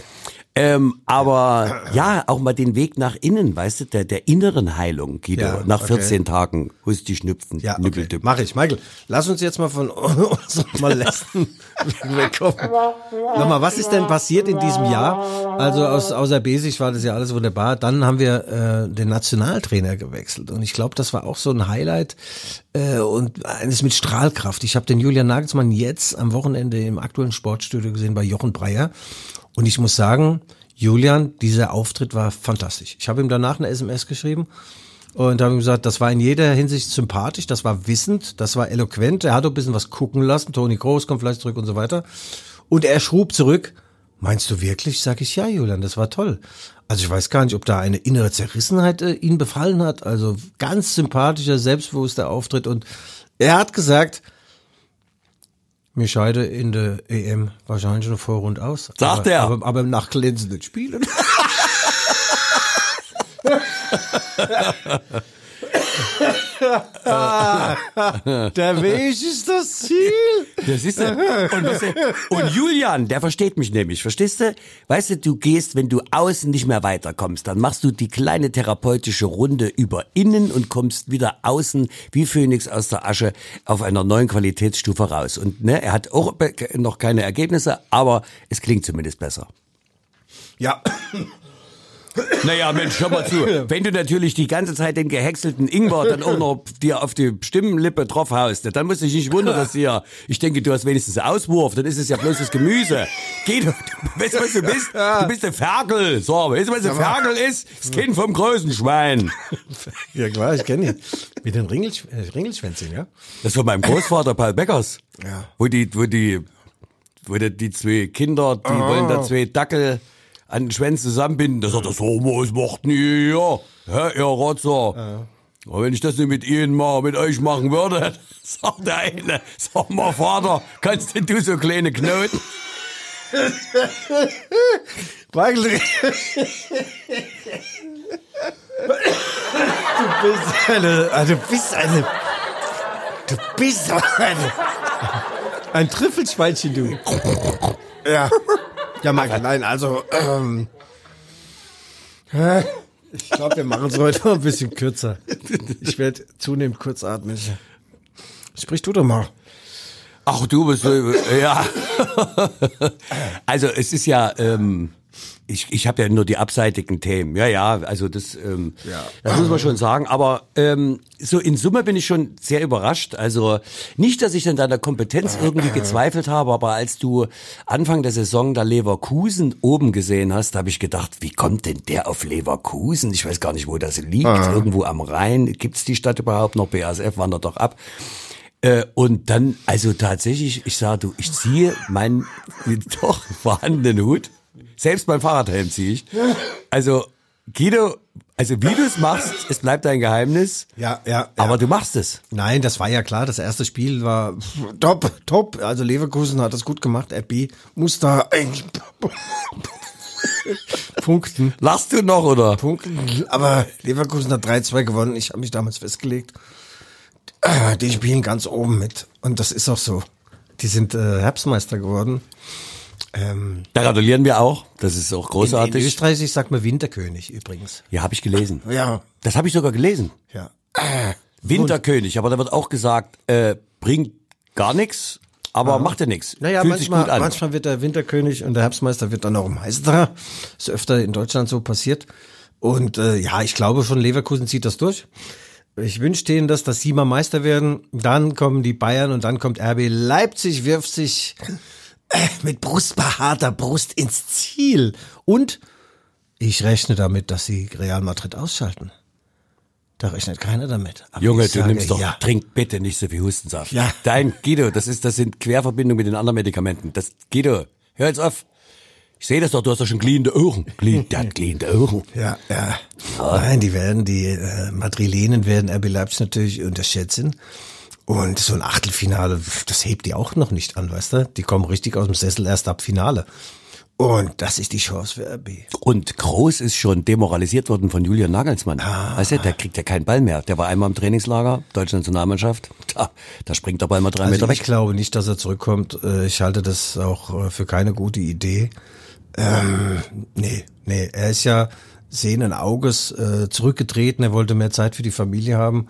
Ähm, aber ja, auch mal den Weg nach innen, weißt du, der, der inneren Heilung, Guido. Ja, nach okay. 14 Tagen, Husti, Schnüpfen, Ja, okay. Mach ich. Michael, lass uns jetzt mal von unseren Molesten wegkommen. Nochmal, was ist denn passiert in diesem Jahr? Also aus, außer Basic war das ja alles wunderbar. Dann haben wir äh, den Nationaltrainer gewechselt und ich glaube, das war auch so ein Highlight äh, und eines mit Strahlkraft. Ich habe den Julian Nagelsmann jetzt am Wochenende im aktuellen Sportstudio gesehen bei Jochen Breyer und ich muss sagen, Julian, dieser Auftritt war fantastisch. Ich habe ihm danach eine SMS geschrieben und habe ihm gesagt, das war in jeder Hinsicht sympathisch, das war wissend, das war eloquent, er hat auch ein bisschen was gucken lassen, Toni Groß kommt vielleicht zurück und so weiter. Und er schrub zurück, meinst du wirklich? Sag ich, ja, Julian, das war toll. Also ich weiß gar nicht, ob da eine innere Zerrissenheit äh, ihn befallen hat. Also ganz sympathischer, selbstbewusster Auftritt. Und er hat gesagt, mir scheide in der EM wahrscheinlich schon Vorrund aus. Sagt aber, er. Aber, aber nach glänzenden Spielen. Der Weg ist das Ziel. Das ist er. Und, weißt du, und Julian, der versteht mich nämlich, verstehst du? Weißt du, du gehst, wenn du außen nicht mehr weiterkommst, dann machst du die kleine therapeutische Runde über innen und kommst wieder außen wie Phönix aus der Asche auf einer neuen Qualitätsstufe raus. Und ne, er hat auch noch keine Ergebnisse, aber es klingt zumindest besser. Ja. Naja, Mensch, hör mal zu. Wenn du natürlich die ganze Zeit den gehäckselten Ingwer dann auch noch dir auf die Stimmenlippe drauf haust, dann musst du dich nicht wundern, dass dir, ich denke, du hast wenigstens Auswurf, dann ist es ja bloß das Gemüse. Geh, du, du weißt du, was du bist? Du bist der Ferkel. So, weißt du, was der Ferkel ist? Das Kind vom größten Schwein. Ja klar, ich kenne ihn. Mit den Ringelsch äh, Ringelschwänzchen, ja? Das von meinem Großvater Paul Beckers. Ja. Wo die, wo die, wo die, die zwei Kinder, die wollen da zwei Dackel an den Schwänzen zusammenbinden. Da sagt er, so, was macht ihr hier? Hä, ihr Rotzer? Aber wenn ich das nicht mit Ihnen mal, mit euch machen würde, sagt der eine, sag mal, Vater, kannst denn du so kleine Knoten? Michael, du bist eine, also du bist eine, du bist eine, ein Trüffelschweinchen, du. Ja. Ja, Michael, nein, also, ähm, ich glaube, wir machen es heute mal ein bisschen kürzer. Ich werde zunehmend kurzatmig. Sprich du doch mal. Ach, du bist, ja. also es ist ja, ähm, ich, ich habe ja nur die abseitigen Themen. Ja, ja, also das, ähm, Ja. das muss man schon sagen. Aber ähm, so in Summe bin ich schon sehr überrascht. Also nicht, dass ich an deiner Kompetenz irgendwie gezweifelt habe, aber als du Anfang der Saison da Leverkusen oben gesehen hast, habe ich gedacht, wie kommt denn der auf Leverkusen? Ich weiß gar nicht, wo das liegt. Irgendwo am Rhein. Gibt's die Stadt überhaupt noch? BASF wandert doch ab. Äh, und dann, also tatsächlich, ich sage, du, ich ziehe meinen doch vorhandenen Hut. Selbst mein Fahrradhelm ziehe ich. Also, Guido, also wie du es machst, es bleibt ein Geheimnis. Ja, ja, ja. Aber du machst es. Nein, das war ja klar. Das erste Spiel war top, top. Also Leverkusen hat das gut gemacht. RB muss da eigentlich Punkten. Lachst du noch, oder? Punkten. Aber Leverkusen hat 3-2 gewonnen. Ich habe mich damals festgelegt. Äh, Die spielen ganz oben mit. Und das ist auch so. Die sind äh, Herbstmeister geworden. Ähm, Da gratulieren wir auch. Das ist auch in, großartig. in Österreich, ich sag mal Winterkönig übrigens. ja, habe ich gelesen. Ja. Das habe ich sogar gelesen. Ja. Winterkönig, aber da wird auch gesagt, äh, bringt gar nichts, aber macht ja nichts. Naja, Fühlt sich manchmal, gut an. manchmal wird der Winterkönig und der Herbstmeister wird dann auch Meister. Ist öfter in Deutschland so passiert. Und äh, ja, ich glaube schon, Leverkusen zieht das durch. Ich wünsche denen das, dass sie mal Meister werden. Dann kommen die Bayern und dann kommt RB Leipzig, wirft sich äh, mit brustbehaarter Brust ins Ziel. Und ich rechne damit, dass sie Real Madrid ausschalten. Da rechnet keiner damit. Aber Junge, du sage, nimmst doch, ja. trink bitte nicht so viel Hustensaft. Ja. Dein, Guido, das ist, das sind Querverbindungen mit den anderen Medikamenten. Das, Guido, hör jetzt auf. Ich sehe das doch, du hast doch schon glühende Ohren. Glüh, der hat glühende Ohren. Ja, ja. Nein, die werden, die äh, Madrilenen werden RB Leipzig natürlich unterschätzen. Und so ein Achtelfinale, das hebt die auch noch nicht an, weißt du? Die kommen richtig aus dem Sessel erst ab Finale. Und das ist die Chance für RB. Und Groß ist schon demoralisiert worden von Julian Nagelsmann. Ah. Weißt du, der kriegt ja keinen Ball mehr. Der war einmal im Trainingslager, deutsche Nationalmannschaft. Da, da springt der Ball mal drei Also Meter ich weg. glaube nicht, dass er zurückkommt. Äh, Ich halte das auch äh, für keine gute Idee. Ähm, nee, nee, er ist ja sehenden Auges äh, zurückgetreten. Er wollte mehr Zeit für die Familie haben.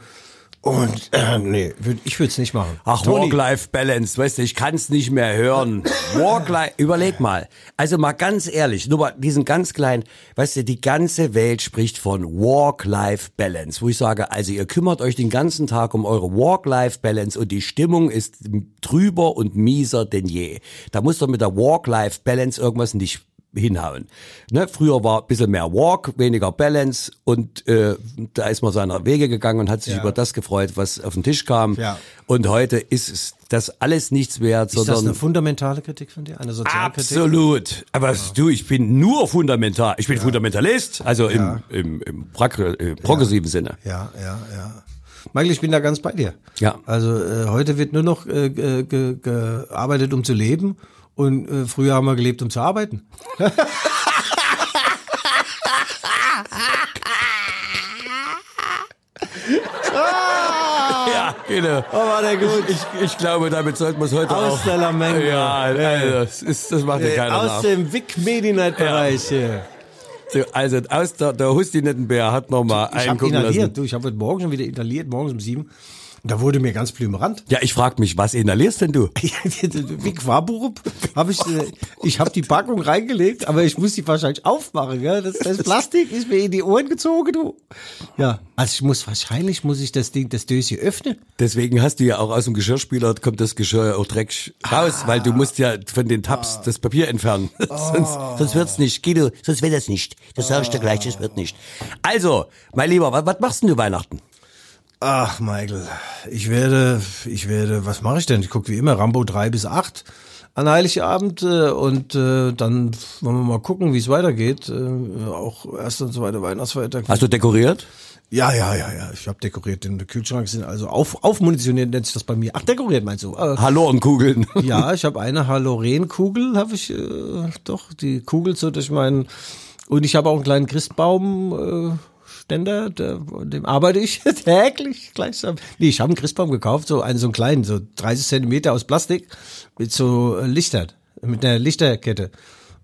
Und äh, nee, würd, ich würde es nicht machen. Ach, Work-Life-Balance, weißt du, ich kann's nicht mehr hören. Work-Life, überleg mal. Also mal ganz ehrlich, nur mal diesen ganz kleinen, weißt du, die ganze Welt spricht von Work-Life-Balance, wo ich sage, also ihr kümmert euch den ganzen Tag um eure Work-Life-Balance und die Stimmung ist trüber und mieser denn je. Da muss doch mit der Work-Life-Balance irgendwas nicht hinhauen. Ne? Früher war ein bisschen mehr Walk, weniger Balance und äh, da ist man seiner Wege gegangen und hat sich Ja. über das gefreut, was auf den Tisch kam. Ja. Und heute ist es das alles nichts wert, Ist das eine fundamentale Kritik von dir? Eine Sozialkritik? absolut. Aber du, ich bin nur fundamental. Ich bin Fundamentalist, also im, im, im progr äh, progressiven Sinne. Ja, ja, ja. Michael, ich bin da ganz bei dir. Ja. Also äh, heute wird nur noch äh, ge, ge, gearbeitet, um zu leben. Und äh, früher haben wir gelebt, um zu arbeiten. Ja, genau. Oh, war der gut. Ich, ich glaube, damit sollten wir es heute Aus auch. der Lamenge. Ja, also, das, ist, das macht ja keiner Aus nach. dem Vic Medi-Night-Bereich hier. So, Also aus der, der Hustinettenbär hat noch mal Ich einen habe gucken inhaliert. lassen. Du, ich habe heute Morgen schon wieder inhaliert, morgens um sieben. Da wurde mir ganz blümerant. Ja, ich frag mich, was inhalierst denn du? Vic Warburg habe ich, äh, ich habe die Packung reingelegt, aber ich muss die wahrscheinlich aufmachen. Ja? Das, das Plastik ist mir in die Ohren gezogen, du. Ja, also ich muss wahrscheinlich muss ich das Ding, das Döschen öffnen. Deswegen hast du ja auch aus dem Geschirrspüler kommt das Geschirr auch dreckig raus, weil du musst ja von den Tabs das Papier entfernen. sonst, sonst wird's nicht. Guido, sonst wird das nicht. Das sage ich dir gleich, das wird nicht. Also, mein Lieber, was, was machst denn du Weihnachten? Ach, Michael, ich werde, ich werde, was mache ich denn? Ich gucke wie immer Rambo 3 bis 8 an Heiligabend äh, und äh, dann wollen wir mal gucken, wie es weitergeht. Äh, auch erst und zweiter Weihnachtsfeiertag. Hast du dekoriert? Ja, ja, ja, ja. Ich habe dekoriert. Den Kühlschrank sind also auf, aufmunitioniert nennt sich das bei mir. Ach, dekoriert meinst du? Äh, Halorenkugeln. ja, ich habe eine Halorenkugel, habe ich äh, doch die Kugel so durch meinen und ich habe auch einen kleinen Christbaum. Äh, Ständer, der, dem arbeite ich täglich gleichsam. Nee, ich habe einen Christbaum gekauft, so einen so einen kleinen, so 30 Zentimeter aus Plastik mit so äh, Lichtern, mit einer Lichterkette.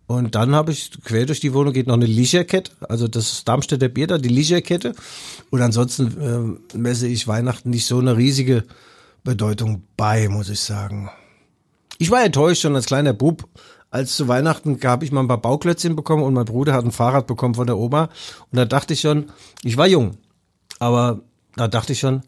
Und dann habe ich quer durch die Wohnung geht noch eine Licherkette, also das Darmstädter Bier da, die Licherkette. Und ansonsten äh, messe ich Weihnachten nicht so eine riesige Bedeutung bei, muss ich sagen. Ich war enttäuscht schon als kleiner Bub. Als zu Weihnachten habe ich mal ein paar Bauklötzchen bekommen und mein Bruder hat ein Fahrrad bekommen von der Oma. Und da dachte ich schon, ich war jung, aber da dachte ich schon,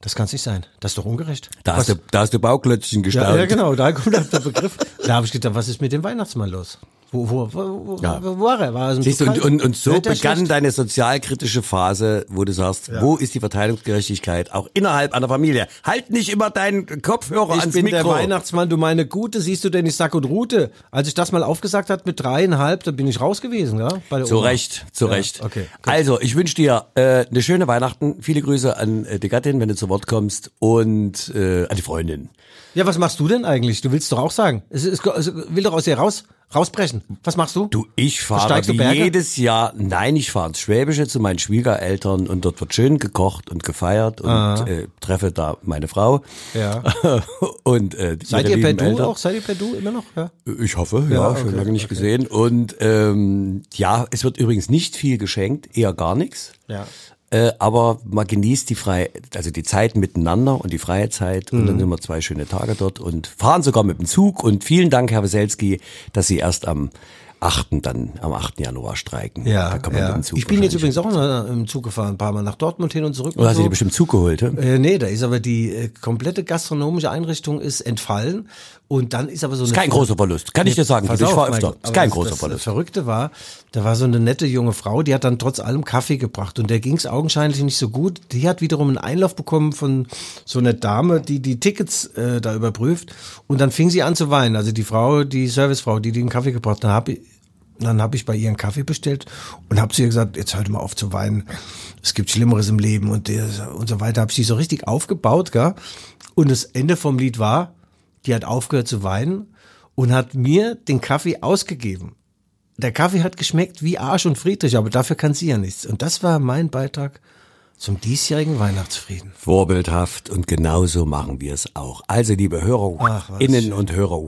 das kann nicht sein. Das ist doch ungerecht. Da hast, du, da hast du Bauklötzchen ja, gestaunt. ja, genau, da kommt der Begriff. Da habe ich gedacht, was ist mit dem Weihnachtsmann los? Wo, wo, wo, wo, Ja. wo war er? War er Siehst du, und, und, und so begann schlecht? deine sozialkritische Phase, wo du sagst, wo ist die Verteilungsgerechtigkeit auch innerhalb einer Familie? Halt nicht immer deinen Kopfhörer Ich ans bin Mikro. der Weihnachtsmann, du meine Gute, siehst du denn, ich Sack und Rute. Als ich das mal aufgesagt hat mit dreieinhalb, da bin ich raus gewesen, ja? Bei der Zu Oma. Recht, zu Ja, Recht. Okay. gut. Also, ich wünsche dir äh, eine schöne Weihnachten. Viele Grüße an äh, die Gattin, wenn du zu Wort kommst und äh, an die Freundin. Ja, was machst du denn eigentlich? Du willst doch auch sagen. Es, es, es will doch aus dir raus. Rausbrechen. Was machst du? Du, ich fahre jedes Jahr, nein, ich fahre ins Schwäbische zu meinen Schwiegereltern und dort wird schön gekocht und gefeiert und äh, treffe da meine Frau. Ja. und äh, Seid ihr per Du Eltern. auch? Seid ihr per Du immer noch? Ja. Ich hoffe, ja, okay, schon lange nicht gesehen. Und ähm, ja, es wird übrigens nicht viel geschenkt, eher gar nichts. Ja. Äh, aber man genießt die freie, also die Zeit miteinander und die freie Zeit und Mhm. dann sind wir zwei schöne Tage dort und fahren sogar mit dem Zug. Und vielen Dank, Herr Weselski, dass Sie erst am 8. dann am 8. Januar streiken. Ja, da kann man ja. mit dem Zug ich bin jetzt übrigens auch mal im Zug gefahren, ein paar Mal nach Dortmund hin und zurück. Oder und hast du so. dir bestimmt Zug geholt? hä? Äh, nee, da ist aber die äh, komplette gastronomische Einrichtung ist entfallen und dann ist aber so Ist kein großer Verlust. Kann ich dir sagen. Pass ich auf, war öfter. Ist kein das, großer das Verlust. Verrückte war, da war so eine nette junge Frau, die hat dann trotz allem Kaffee gebracht und der ging es augenscheinlich nicht so gut. Die hat wiederum einen Einlauf bekommen von so einer Dame, die die Tickets äh, da überprüft und dann fing sie an zu weinen. Also die Frau, die Servicefrau, die den Kaffee gebracht hat, hab ich, dann habe ich bei ihr einen Kaffee bestellt und habe zu ihr gesagt, jetzt hört mal auf zu weinen. Es gibt Schlimmeres im Leben und, und so weiter. Habe ich sie so richtig aufgebaut, gell? Und das Ende vom Lied war, die hat aufgehört zu weinen und hat mir den Kaffee ausgegeben. Der Kaffee hat geschmeckt wie Arsch und Friedrich, aber dafür kann sie ja nichts. Und das war mein Beitrag zum diesjährigen Weihnachtsfrieden. Vorbildhaft und genauso machen wir es auch. Also, liebe Hörer, Ach, was innen und Hörer,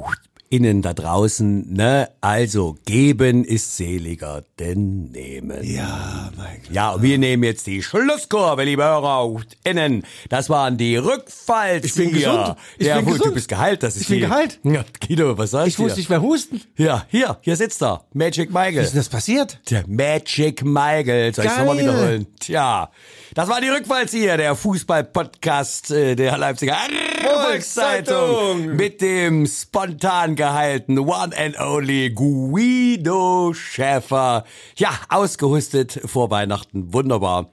innen da draußen, ne? Also, geben ist seliger denn nehmen. Ja, mein Gott. Ja, und wir nehmen jetzt die Schlusskurve, liebe Hörer, innen. Das waren die Rückfallzieher. Ich bin gesund. Ich ja, bin Du gesund. bist geheilt, das ist Ich bin geheilt. Ja, Guido, was sagst Ich du? wusste nicht mehr husten. Ja, hier, hier sitzt er. Magic Michael. Wie ist denn das passiert? Der Magic Michael. Soll ich nochmal wiederholen? Tja, das war die Rückfallzieher, der Fußball-Podcast äh, der Leipziger Volkszeitung. Mit dem spontan geheilten One and Only Guido Schäfer. Ja, ausgehustet vor Weihnachten. Wunderbar.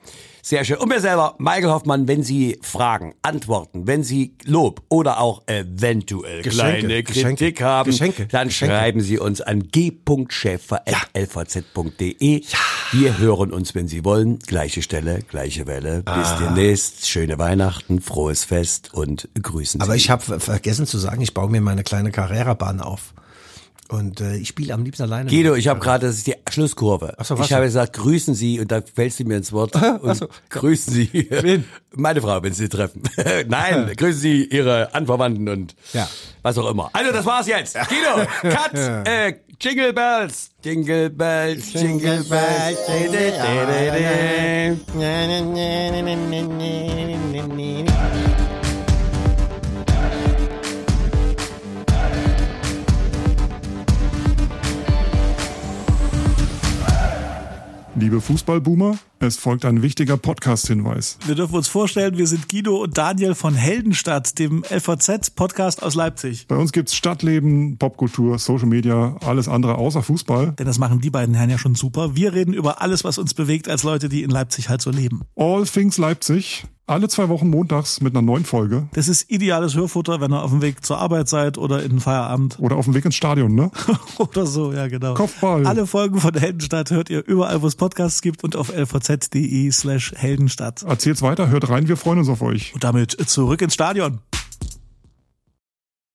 Sehr schön. Und mir selber, Michael Hoffmann, wenn Sie Fragen, Antworten, wenn Sie Lob oder auch eventuell Geschenke, kleine Geschenke, Kritik haben, Geschenke, dann Geschenke. schreiben Sie uns an g.schäfer.lvz.de. Wir hören uns, wenn Sie wollen. Gleiche Stelle, gleiche Welle. Bis Ah. demnächst. Schöne Weihnachten, frohes Fest und grüßen Aber Sie. ich habe vergessen zu sagen, ich baue mir meine kleine Carrera-Bahn auf. Und äh, ich spiele am liebsten alleine. Guido, ich habe gerade, das ist die Schlusskurve. Ach so, was ich habe gesagt, grüßen Sie und da fällst du mir ins Wort. Und so. grüßen Sie Wen? meine Frau, wenn Sie sie treffen. Nein, grüßen Sie Ihre Anverwandten und Ja. was auch immer. Also, das war's jetzt. Guido, Cut, äh, Jingle Bells. Jingle Bells, Jingle Bells. Liebe Fußballboomer, es folgt ein wichtiger Podcast-Hinweis. Wir dürfen uns vorstellen, wir sind Guido und Daniel von Heldenstadt, dem LVZ-Podcast aus Leipzig. Bei uns gibt's Stadtleben, Popkultur, Social Media, alles andere außer Fußball. Denn das machen die beiden Herren ja schon super. Wir reden über alles, was uns bewegt als Leute, die in Leipzig halt so leben. All Things Leipzig, alle zwei Wochen montags mit einer neuen Folge. Das ist ideales Hörfutter, wenn ihr auf dem Weg zur Arbeit seid oder in den Feierabend Oder auf dem Weg ins Stadion, ne? oder so, ja genau. Kopfball. Alle Folgen von Heldenstadt hört ihr überall, wo es Podcasts gibt und auf lvz.de slash Heldenstadt. Erzählt's weiter, hört rein, wir freuen uns auf euch. Und damit zurück ins Stadion.